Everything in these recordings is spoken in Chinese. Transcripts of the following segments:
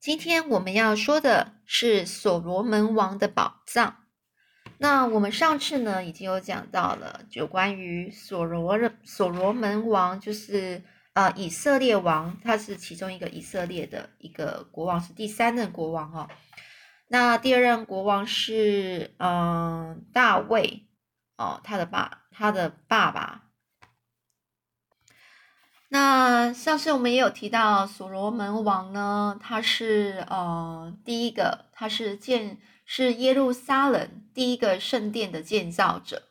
今天我们要说的是所罗门王的宝藏。那我们上次呢已经有讲到了，就关于所罗所罗门王，就是呃以色列王，他是其中一个以色列的一个国王，是第三任国王哦。那第二任国王是嗯大卫哦，他的爸他的爸爸。那上次我们也有提到，所罗门王呢，他是呃第一个，他是建是耶路撒冷第一个圣殿的建造者，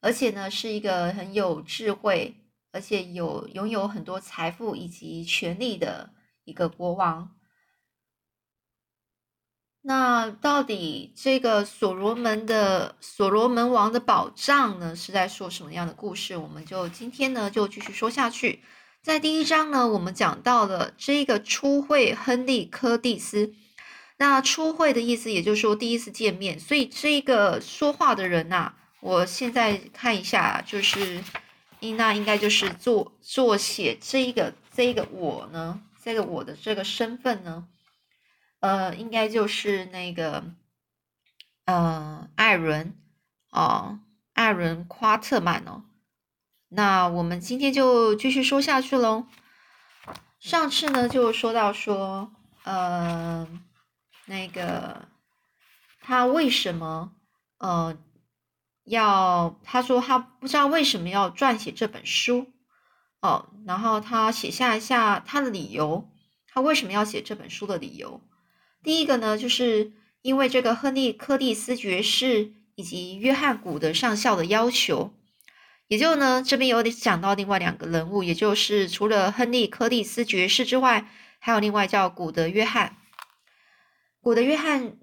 而且呢是一个很有智慧，而且有拥有很多财富以及权力的一个国王。那到底这个所罗门的所罗门王的宝藏呢，是在说什么样的故事？我们就今天呢就继续说下去。在第一章呢，我们讲到了这个初会亨利柯蒂斯。那初会的意思，也就是说第一次见面。所以这个说话的人呐，我现在看一下，就是伊娜应该就是做做写这一个这一个我呢，这个我的这个身份呢。呃，应该就是那个，呃，艾伦哦，艾伦夸特曼哦。那我们今天就继续说下去喽。上次呢就说到说，呃，那个他为什么呃要？他说他不知道为什么要撰写这本书哦，然后他写下一下他的理由，他为什么要写这本书的理由。第一个呢，就是因为这个亨利·柯蒂斯爵士以及约翰·古德上校的要求，也就呢这边有点讲到另外两个人物，也就是除了亨利·柯蒂斯爵士之外，还有另外叫古德·约翰。古德·约翰，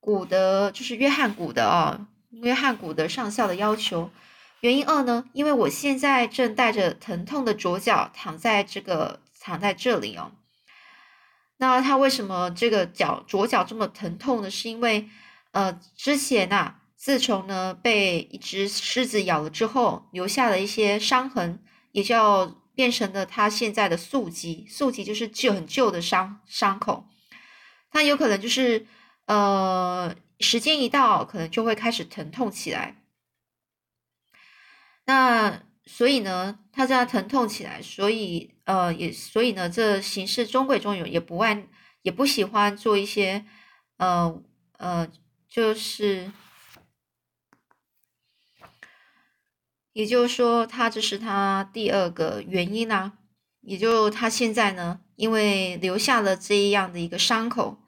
古德就是约翰·古德哦，约翰·古德上校的要求。原因二呢，因为我现在正带着疼痛的左脚躺在这个躺在这里哦。那他为什么这个脚左脚这么疼痛呢？是因为，呃，之前呐，自从呢被一只狮子咬了之后，留下了一些伤痕，也就变成了他现在的宿疾。宿疾就是旧很旧的伤伤口，他有可能就是，呃，时间一到，可能就会开始疼痛起来。那。所以呢，他这样疼痛起来，所以呃也所以呢，这行事中规中矩，也不爱也不喜欢做一些呃呃，就是也就是说，他这是他第二个原因啦。也就他现在呢，因为留下了这样的一个伤口，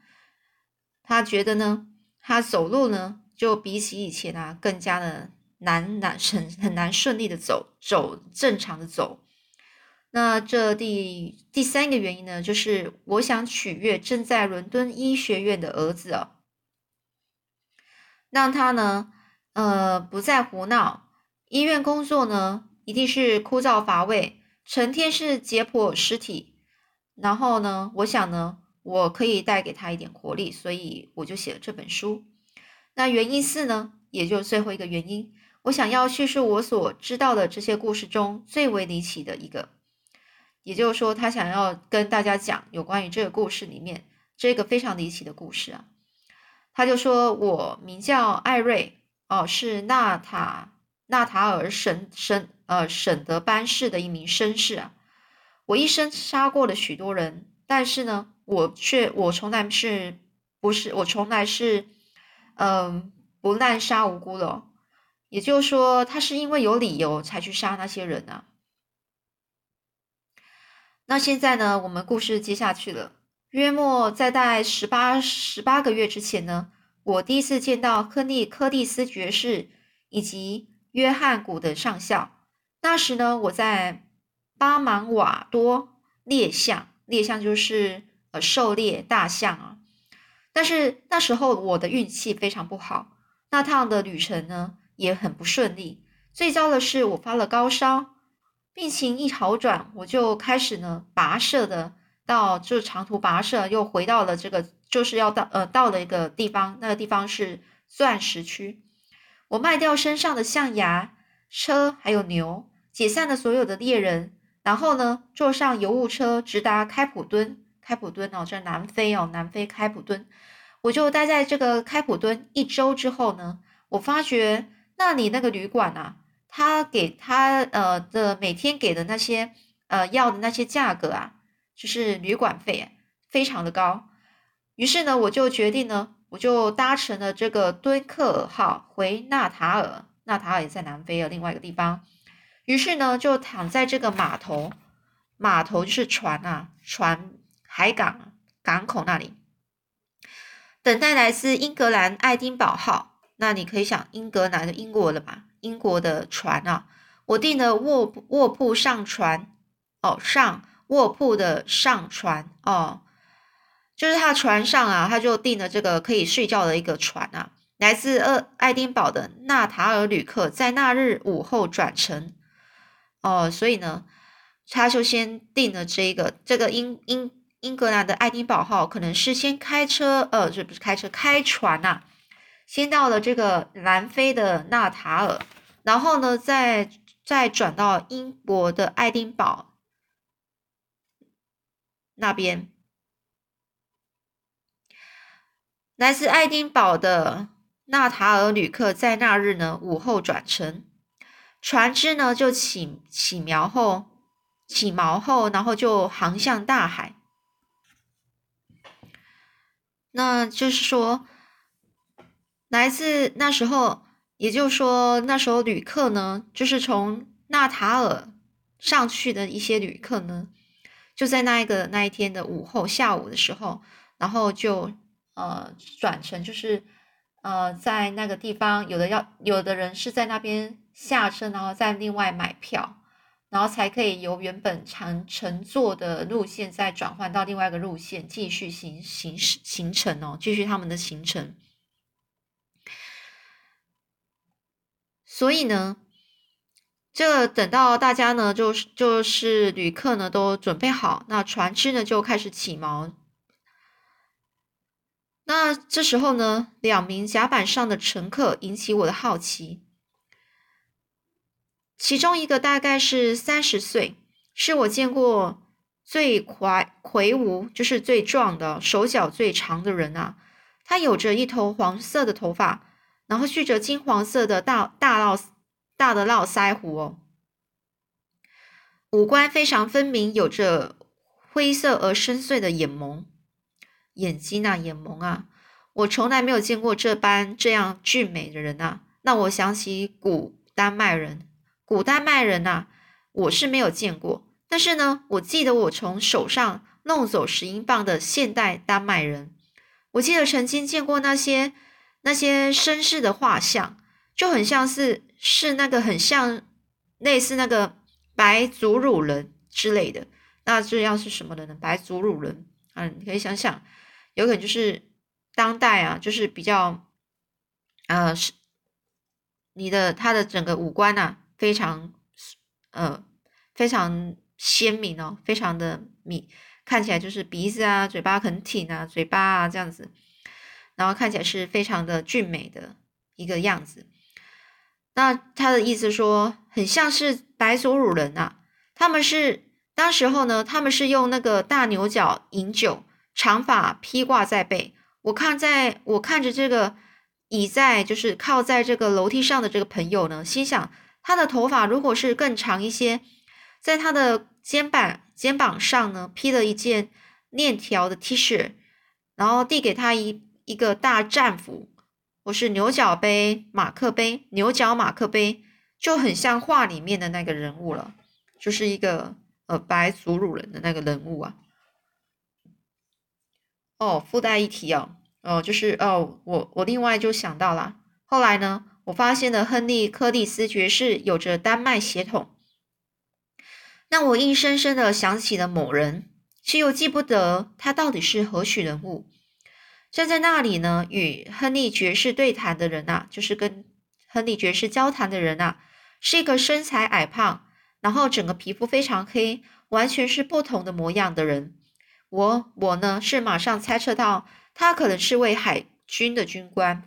他觉得呢，他走路呢，就比起以前啊，更加的。难难很很难顺利的走走正常的走，那这第第三个原因呢，就是我想取悦正在伦敦医学院的儿子哦，让他呢，呃，不再胡闹。医院工作呢，一定是枯燥乏味，成天是解剖尸体。然后呢，我想呢，我可以带给他一点活力，所以我就写了这本书。那原因四呢，也就是最后一个原因。我想要叙述我所知道的这些故事中最为离奇的一个，也就是说，他想要跟大家讲有关于这个故事里面这个非常离奇的故事啊。他就说：“我名叫艾瑞，哦，是纳塔纳塔尔省省呃省德班市的一名绅士啊。我一生杀过了许多人，但是呢，我却我从来是不是我从来是嗯不滥杀无辜的。”也就是说，他是因为有理由才去杀那些人呢。那现在呢，我们故事接下去了。约莫在大概十八十八个月之前呢，我第一次见到亨利·柯蒂斯爵士以及约翰·古德上校。那时呢，我在巴芒瓦多猎象，猎象就是呃狩猎大象啊。但是那时候我的运气非常不好，那趟的旅程呢。也很不顺利。最糟的是，我发了高烧，病情一好转，我就开始呢跋涉的到，就长途跋涉，又回到了这个，就是要到呃到了一个地方，那个地方是钻石区。我卖掉身上的象牙、车还有牛，解散了所有的猎人，然后呢坐上邮务车直达开普敦。开普敦哦，在南非哦，南非开普敦，我就待在这个开普敦一周之后呢，我发觉那你那个旅馆啊，他给他呃的每天给的那些呃要的那些价格啊，就是旅馆费非常的高，于是呢，我就决定呢，我就搭乘了这个敦刻尔号回纳塔尔，纳塔尔也在南非的另外一个地方，于是呢，就躺在这个码头。码头就是船啊，船海港港口那里，等待来自英格兰爱丁堡号。那你可以想，英格兰的英国的吧，英国的船啊。我订了卧卧铺上船哦，上卧铺的上船哦，就是他船上啊，他就订了这个可以睡觉的一个船啊。来自爱爱丁堡的纳塔尔旅客在那日午后转乘哦，所以呢。他就先订了这个，这个英英英格兰的爱丁堡号，可能是先开车，呃，这不是开车，开船呐，先到了这个南非的纳塔尔，然后呢，再再转到英国的爱丁堡那边。来自爱丁堡的纳塔尔旅客在那日呢午后转乘，船只呢就起起锚后。起锚后，然后就航向大海。那就是说，来自那时候，也就是说，那时候旅客呢，就是从纳塔尔上去的一些旅客呢，就在那一个那一天的午后下午的时候，然后就呃转乘，就是呃在那个地方，有的要有的人是在那边下车，然后再另外买票。然后才可以由原本常乘坐的路线再转换到另外一个路线，继续行行行程哦，继续他们的行程。所以呢，这等到大家呢，就是就是旅客呢都准备好，那船只呢就开始起锚。那这时候呢，两名甲板上的乘客引起我的好奇。其中一个大概是三十岁，是我见过最魁魁梧，就是最壮的，手脚最长的人啊。他有着一头黄色的头发，然后蓄着金黄色的大大络大的络腮胡哦，五官非常分明，有着灰色而深邃的眼眸，眼睛啊，眼眸啊，我从来没有见过这般这样俊美的人啊，让我想起古丹麦人。古丹麦人呐，我是没有见过，但是呢，我记得我从手上弄走十英镑的现代丹麦人，我记得曾经见过那些那些绅士的画像，就很像是是那个很像类似那个白祖鲁人之类的，那这样是什么人呢？白祖鲁人啊，你可以想想，有可能就是当代啊，就是比较呃是你的他的整个五官呐。非常，呃，非常鲜明哦，非常的米，看起来就是鼻子啊、嘴巴很挺啊、嘴巴啊这样子，然后看起来是非常的俊美的一个样子。那他的意思说，很像是白族鲁人啊，他们是当时候呢，他们是用那个大牛角饮酒，长发披挂在背。我看在我看着这个倚在就是靠在这个楼梯上的这个朋友呢，心想。他的头发如果是更长一些，在他的肩膀肩膀上呢披了一件链条的 T 恤，然后递给他一一个大战斧，或是牛角杯、马克杯、牛角马克杯，就很像画里面的那个人物了，就是一个呃白族鲁人的那个人物啊。哦，附带一提哦，哦，就是哦，我我另外就想到了，后来呢。我发现了亨利·柯蒂斯爵士有着丹麦血统，让我硬生生的想起了某人，却又记不得他到底是何许人物。站在那里呢，与亨利爵士对谈的人啊，就是跟亨利爵士交谈的人啊，是一个身材矮胖，然后整个皮肤非常黑，完全是不同的模样的人。我我呢，是马上猜测到他可能是位海军的军官。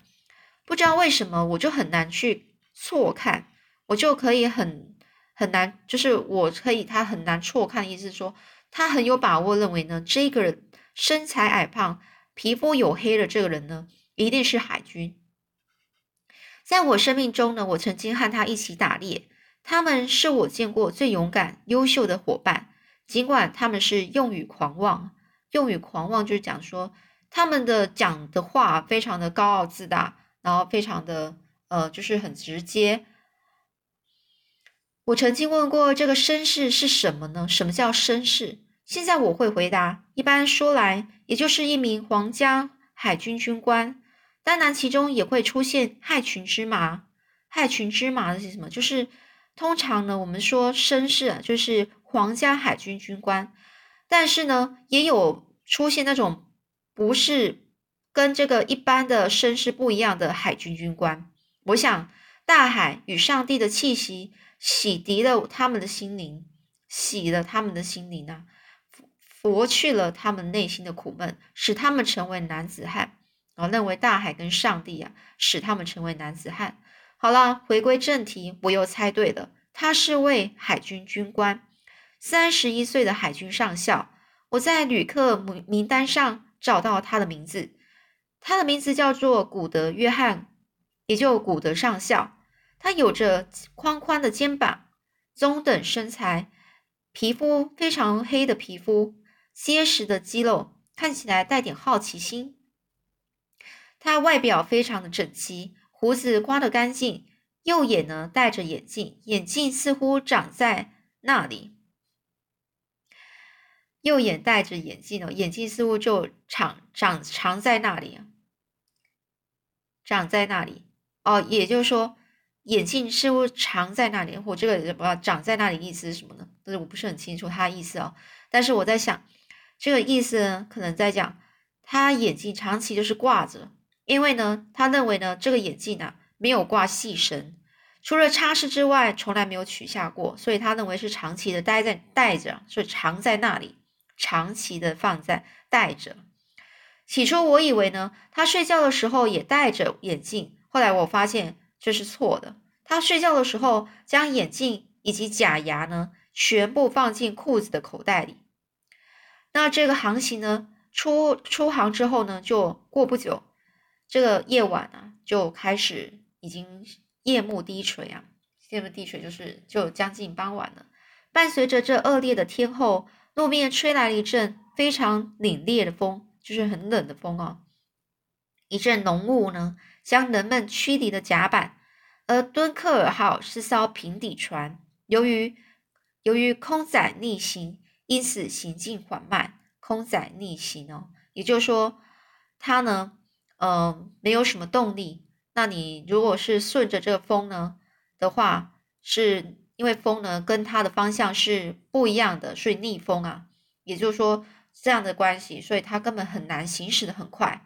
不知道为什么，我就很难去错看，我就可以很很难，就是我可以他很难错看，意思说他很有把握认为呢，这个人身材矮胖、皮肤黝黑的这个人呢，一定是海军。在我生命中呢，我曾经和他一起打猎，他们是我见过最勇敢、优秀的伙伴。尽管他们是用语狂妄，用语狂妄就是讲说他们的讲的话非常的高傲自大，然后非常的呃，就是很直接。我曾经问过这个绅士是什么呢？什么叫绅士？现在我会回答，一般说来，也就是一名皇家海军军官。当然，其中也会出现害群之马。害群之马是什么？就是通常呢，我们说绅士啊，就是皇家海军军官。但是呢，也有出现那种不是跟这个一般的绅士不一样的海军军官。我想，大海与上帝的气息。洗涤了他们的心灵，洗了他们的心灵啊，拂去了他们内心的苦闷，使他们成为男子汉。我认为大海跟上帝啊，使他们成为男子汉。好了，回归正题，我又猜对了，他是位海军军官，三十一岁的海军上校。我在旅客名名单上找到他的名字，他的名字叫做古德·约翰，也就古德上校。他有着宽宽的肩膀，中等身材，皮肤非常黑的皮肤，结实的肌肉，看起来带点好奇心。他外表非常的整齐，胡子刮得干净，右眼呢戴着眼镜，眼镜似乎长在那里。右眼戴着眼镜哦，眼镜似乎就长长长在那里，长在那里哦，也就是说。眼镜似乎长在那里，或这个不知道长在那里意思是什么呢？但是我不是很清楚他的意思哦。但是我在想，这个意思呢，可能在讲他眼镜长期就是挂着，因为呢，他认为呢，这个眼镜啊没有挂细绳，除了擦拭之外，从来没有取下过，所以他认为是长期的待在戴着，所以藏在那里，长期的放在戴着。起初我以为呢，他睡觉的时候也戴着眼镜，后来我发现。这是错的。他睡觉的时候，将眼镜以及假牙呢，全部放进裤子的口袋里。那这个航行呢，出出航之后呢，就过不久，这个夜晚啊，就开始已经夜幕低垂啊，夜幕低垂就是就将近傍晚了。伴随着这恶劣的天候，路面吹来了一阵非常凛冽的风，就是很冷的风啊。一阵浓雾呢。将人们驱离的甲板，而敦刻尔号是艘平底船。由于由于空载逆行，因此行进缓慢。空载逆行哦，也就是说，它呢，嗯，没有什么动力。那你如果是顺着这个风呢的话，是因为风呢跟它的方向是不一样的，所以逆风啊。也就是说这样的关系，所以它根本很难行驶的很快。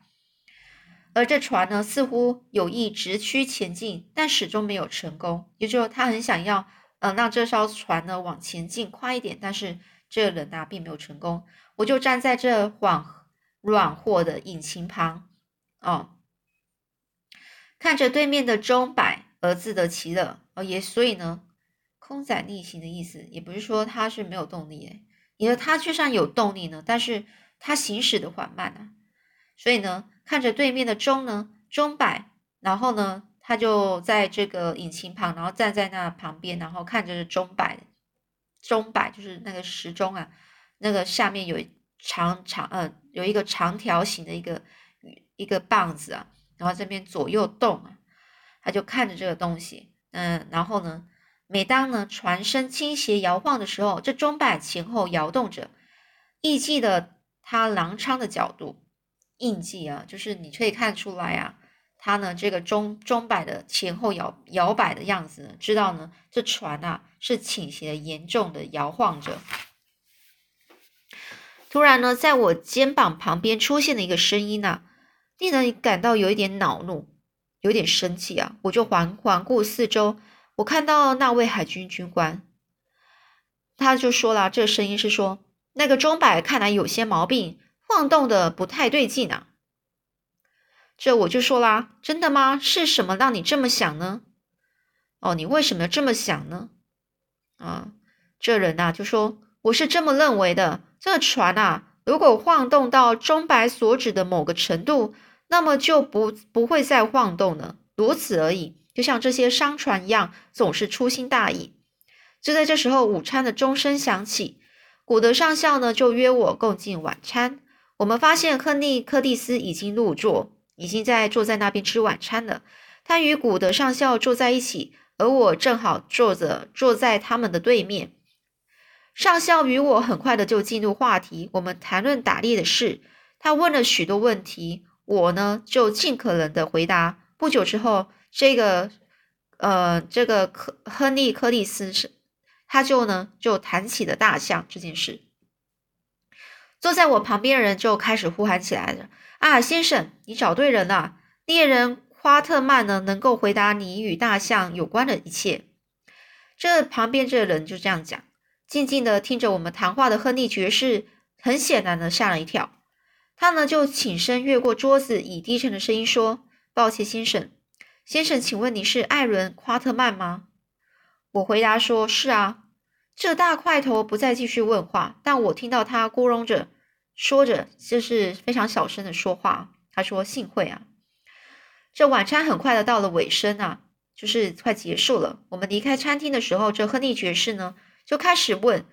而这船呢，似乎有意直驱前进，但始终没有成功。也就是说，他很想要，嗯，让这艘船呢往前进快一点，但是这个人啊并没有成功。我就站在这软软和的引擎旁，哦，看着对面的钟摆而自得其乐。哦，也所以呢，空载逆行的意思，也不是说它是没有动力，诶，因为它就算有动力呢，但是它行驶的缓慢啊，所以呢。看着对面的钟呢，钟摆，然后呢，他就在这个引擎旁，然后站在那旁边，然后看着钟摆，钟摆就是那个时钟啊，那个下面有长长呃，有一个长条形的一个一个棒子啊，然后这边左右动啊，他就看着这个东西，嗯，然后呢，每当呢船身倾斜摇晃的时候，这钟摆前后摇动着，印记的它狼昌的角度。印记啊，就是你可以看出来啊，它呢这个钟钟摆的前后摇摇摆的样子呢，知道呢这船啊是倾斜严重的摇晃着。突然呢，在我肩膀旁边出现了一个声音呐，令人感到有一点恼怒，有点生气啊。我就环环顾四周，我看到那位海军军官，他就说了，这声音是说那个钟摆看来有些毛病。晃动的不太对劲啊！这我就说啦，真的吗？是什么让你这么想呢？哦，你为什么要这么想呢？啊，这人呐就说我是这么认为的。这船啊，如果晃动到钟摆所指的某个程度，那么就不不会再晃动了，如此而已。就像这些商船一样，总是粗心大意。就在这时候，午餐的钟声响起，古德上校呢就约我共进晚餐。我们发现亨利·柯蒂斯已经入座，已经在坐在那边吃晚餐了。他与古德上校坐在一起，而我正好坐着坐在他们的对面。上校与我很快的就进入话题，我们谈论打猎的事。他问了许多问题，我呢就尽可能的回答。不久之后，这个呃，这个科亨利·柯蒂斯是。他就呢，就谈起了大象这件事。坐在我旁边的人就开始呼喊起来了：“啊，先生，你找对人了！猎人夸特曼呢，能够回答你与大象有关的一切。”这旁边这人就这样讲，静静的听着我们谈话的亨利爵士，很显然的吓了一跳。他呢就起身越过桌子，以低沉的声音说：“抱歉，先生，先生，请问你是艾伦·夸特曼吗？”我回答说：“是啊。”这大块头不再继续问话，但我听到他咕哝着说着，就是非常小声的说话。他说：“幸会啊。”这晚餐很快的到了尾声啊，就是快结束了。我们离开餐厅的时候，这亨利爵士呢就开始问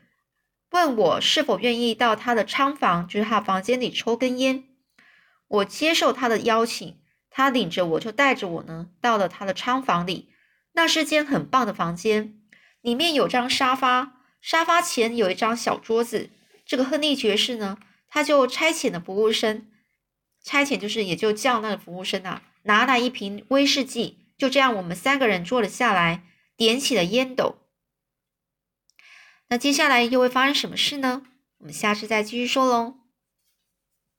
问我是否愿意到他的仓房，就是他房间里抽根烟。我接受他的邀请，他领着我就带着我呢到了他的仓房里。那是间很棒的房间，里面有张沙发，沙发前有一张小桌子。这个亨利爵士呢，他就差遣了服务生，差遣就是也就叫那个服务生啊，拿来一瓶威士忌。就这样，我们三个人坐了下来，点起了烟斗。那接下来又会发生什么事呢？我们下次再继续说喽。